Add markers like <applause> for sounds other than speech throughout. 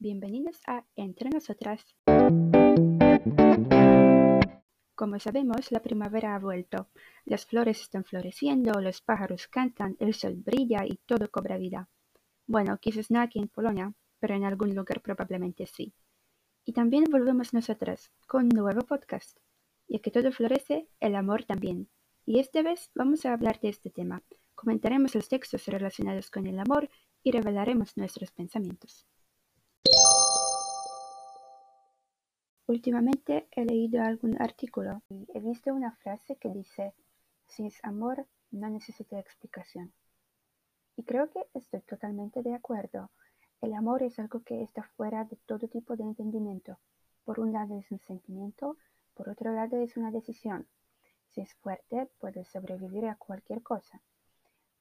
bienvenidos a Entre Nosotras. Como sabemos, la primavera ha vuelto. Las flores están floreciendo, los pájaros cantan, el sol brilla y todo cobra vida. Bueno, quizás no aquí en Polonia, pero en algún lugar probablemente sí. Y también volvemos nosotras con un nuevo podcast. Ya que todo florece, el amor también. Y esta vez vamos a hablar de este tema. Comentaremos los textos relacionados con el amor y revelaremos nuestros pensamientos. Últimamente he leído algún artículo y he visto una frase que dice, si es amor, no necesita explicación. Y creo que estoy totalmente de acuerdo. El amor es algo que está fuera de todo tipo de entendimiento. Por un lado es un sentimiento, por otro lado es una decisión. Si es fuerte, puede sobrevivir a cualquier cosa.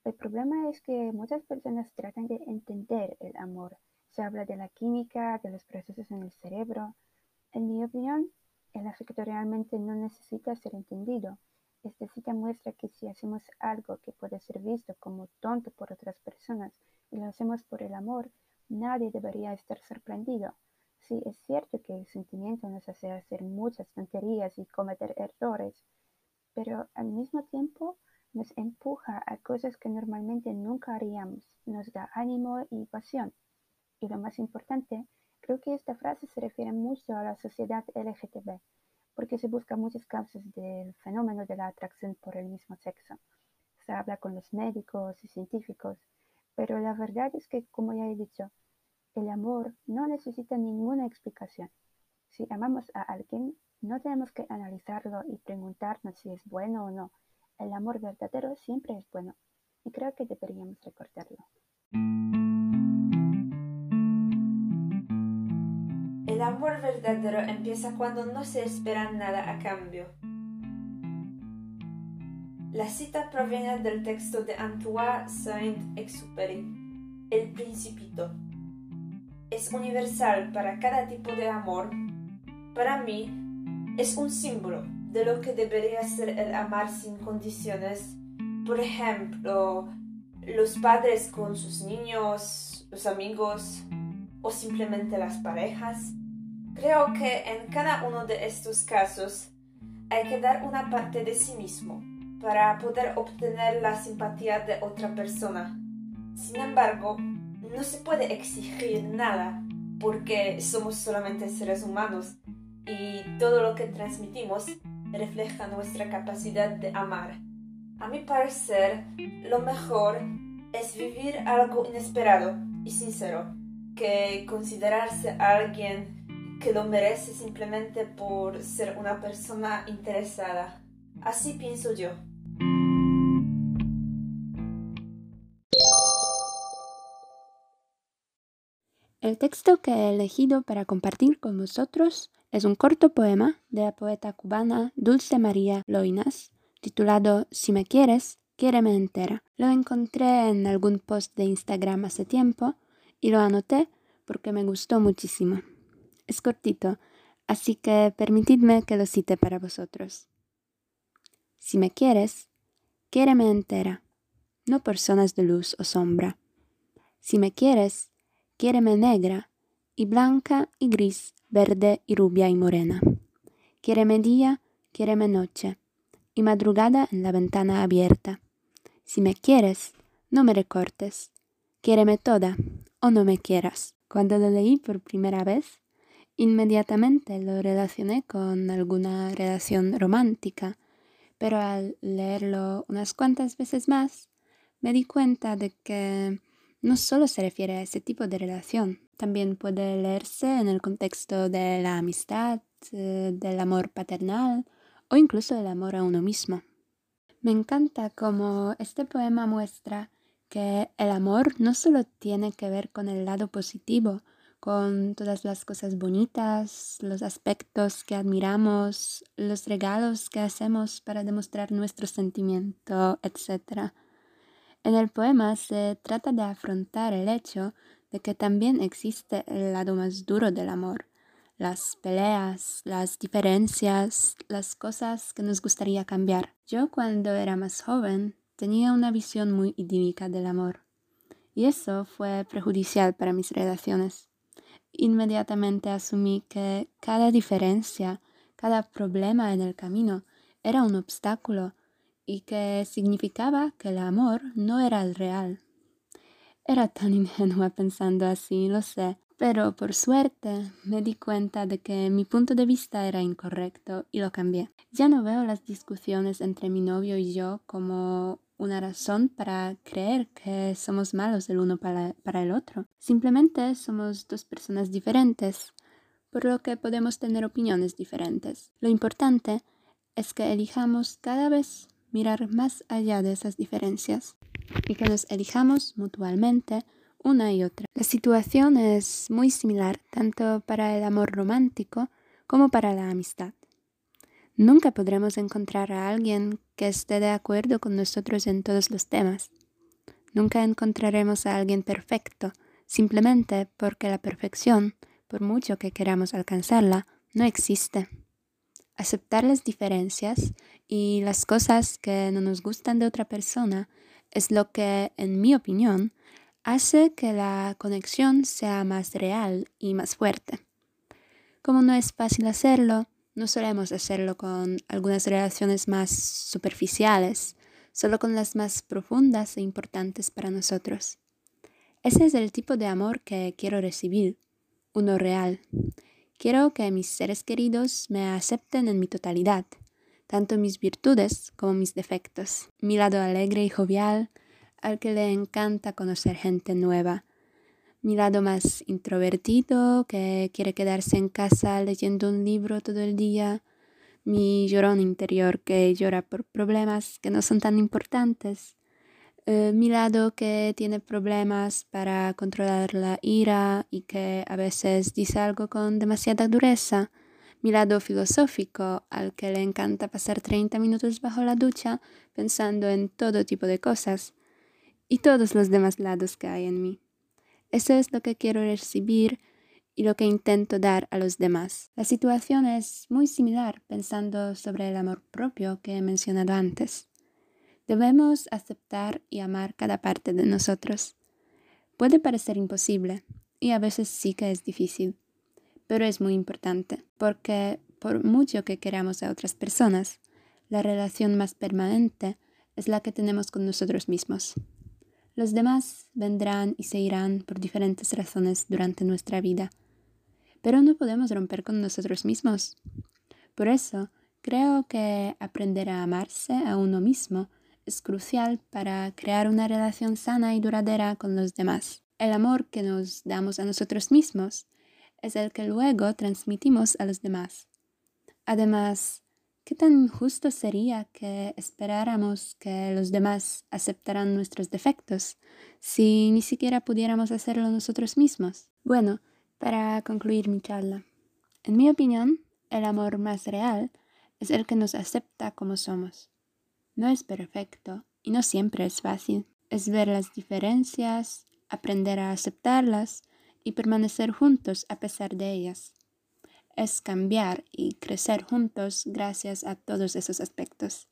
El problema es que muchas personas tratan de entender el amor. Se habla de la química, de los procesos en el cerebro, en mi opinión, el afecto realmente no necesita ser entendido. Esta cita muestra que si hacemos algo que puede ser visto como tonto por otras personas y lo hacemos por el amor, nadie debería estar sorprendido. Sí, es cierto que el sentimiento nos hace hacer muchas tonterías y cometer errores, pero al mismo tiempo nos empuja a cosas que normalmente nunca haríamos, nos da ánimo y pasión. Y lo más importante, Creo que esta frase se refiere mucho a la sociedad LGTB, porque se buscan muchas causas del fenómeno de la atracción por el mismo sexo. Se habla con los médicos y científicos, pero la verdad es que, como ya he dicho, el amor no necesita ninguna explicación. Si amamos a alguien, no tenemos que analizarlo y preguntarnos si es bueno o no. El amor verdadero siempre es bueno, y creo que deberíamos recordarlo. El amor verdadero empieza cuando no se espera nada a cambio. La cita proviene del texto de Antoine Saint-Exupéry, El Principito. Es universal para cada tipo de amor. Para mí, es un símbolo de lo que debería ser el amar sin condiciones. Por ejemplo, los padres con sus niños, los amigos o simplemente las parejas. Creo que en cada uno de estos casos hay que dar una parte de sí mismo para poder obtener la simpatía de otra persona. Sin embargo, no se puede exigir nada porque somos solamente seres humanos y todo lo que transmitimos refleja nuestra capacidad de amar. A mi parecer, lo mejor es vivir algo inesperado y sincero que considerarse alguien que lo merece simplemente por ser una persona interesada. Así pienso yo. El texto que he elegido para compartir con vosotros es un corto poema de la poeta cubana Dulce María Loinas, titulado Si me quieres, quiéreme entera. Lo encontré en algún post de Instagram hace tiempo y lo anoté porque me gustó muchísimo. Es cortito, así que permitidme que lo cite para vosotros. Si me quieres, quiéreme entera, no por zonas de luz o sombra. Si me quieres, quiéreme negra, y blanca y gris, verde y rubia y morena. Quiéreme día, quiéreme noche, y madrugada en la ventana abierta. Si me quieres, no me recortes, quiéreme toda o no me quieras. Cuando lo leí por primera vez, Inmediatamente lo relacioné con alguna relación romántica, pero al leerlo unas cuantas veces más, me di cuenta de que no solo se refiere a ese tipo de relación, también puede leerse en el contexto de la amistad, eh, del amor paternal o incluso del amor a uno mismo. Me encanta cómo este poema muestra que el amor no solo tiene que ver con el lado positivo, con todas las cosas bonitas, los aspectos que admiramos, los regalos que hacemos para demostrar nuestro sentimiento, etc. En el poema se trata de afrontar el hecho de que también existe el lado más duro del amor, las peleas, las diferencias, las cosas que nos gustaría cambiar. Yo cuando era más joven tenía una visión muy idílica del amor y eso fue perjudicial para mis relaciones inmediatamente asumí que cada diferencia, cada problema en el camino era un obstáculo y que significaba que el amor no era el real. Era tan <laughs> ingenua pensando así, lo sé, pero por suerte me di cuenta de que mi punto de vista era incorrecto y lo cambié. Ya no veo las discusiones entre mi novio y yo como una razón para creer que somos malos el uno para, para, el otro. Simplemente somos dos personas diferentes, por lo que podemos tener opiniones diferentes. Lo importante es que elijamos cada vez mirar más allá de esas diferencias y que nos elijamos mutuamente una y otra. La situación es muy similar tanto para el amor romántico como para la amistad. Nunca podremos encontrar a alguien que esté de acuerdo con nosotros en todos los temas. Nunca encontraremos a alguien perfecto, simplemente porque la perfección, por mucho que queramos alcanzarla, no existe. Aceptar las diferencias y las cosas que no nos gustan de otra persona es lo que, en mi opinión, hace que la conexión sea más real y más fuerte. Como no es fácil hacerlo, no solemos hacerlo con algunas relaciones más superficiales, solo con las más profundas e importantes para nosotros. Ese es el tipo de amor que quiero recibir, uno real. Quiero que mis seres queridos me acepten en mi totalidad, tanto mis virtudes como mis defectos, mi lado alegre y jovial, al que le encanta conocer gente nueva. Mi lado más introvertido, que quiere quedarse en casa leyendo un libro todo el día. Mi llorón interior, que llora por problemas que no son tan importantes. Eh, mi lado que tiene problemas para controlar la ira y que a veces dice algo con demasiada dureza. Mi lado filosófico, al que le encanta pasar 30 minutos bajo la ducha pensando en todo tipo de cosas y todos los demás lados que hay en mí. Eso es lo que quiero recibir y lo que intento dar a los demás. La situación es muy similar pensando sobre el amor propio que he mencionado antes. Debemos aceptar y amar cada parte de nosotros. Puede parecer imposible y a veces sí que es difícil, pero es muy importante porque por mucho que queramos a otras personas, la relación más permanente es la que tenemos con nosotros mismos. Los demás vendrán y se irán por diferentes razones durante nuestra vida, pero no podemos romper con nosotros mismos. Por eso, creo que aprender a amarse a uno mismo es crucial para crear una relación sana y duradera con los demás. El amor que nos damos a nosotros mismos es el que luego transmitimos a los demás. Además, ¿Qué tan injusto sería que esperáramos que los demás aceptaran nuestros defectos si ni siquiera pudiéramos hacerlo nosotros mismos? Bueno, para concluir mi charla, en mi opinión, el amor más real es el que nos acepta como somos. No es perfecto y no siempre es fácil. Es ver las diferencias, aprender a aceptarlas y permanecer juntos a pesar de ellas es cambiar y crecer juntos gracias a todos esos aspectos.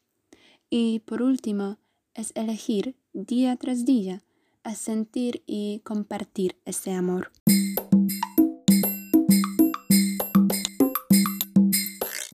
Y por último, es elegir día tras día a sentir y compartir ese amor.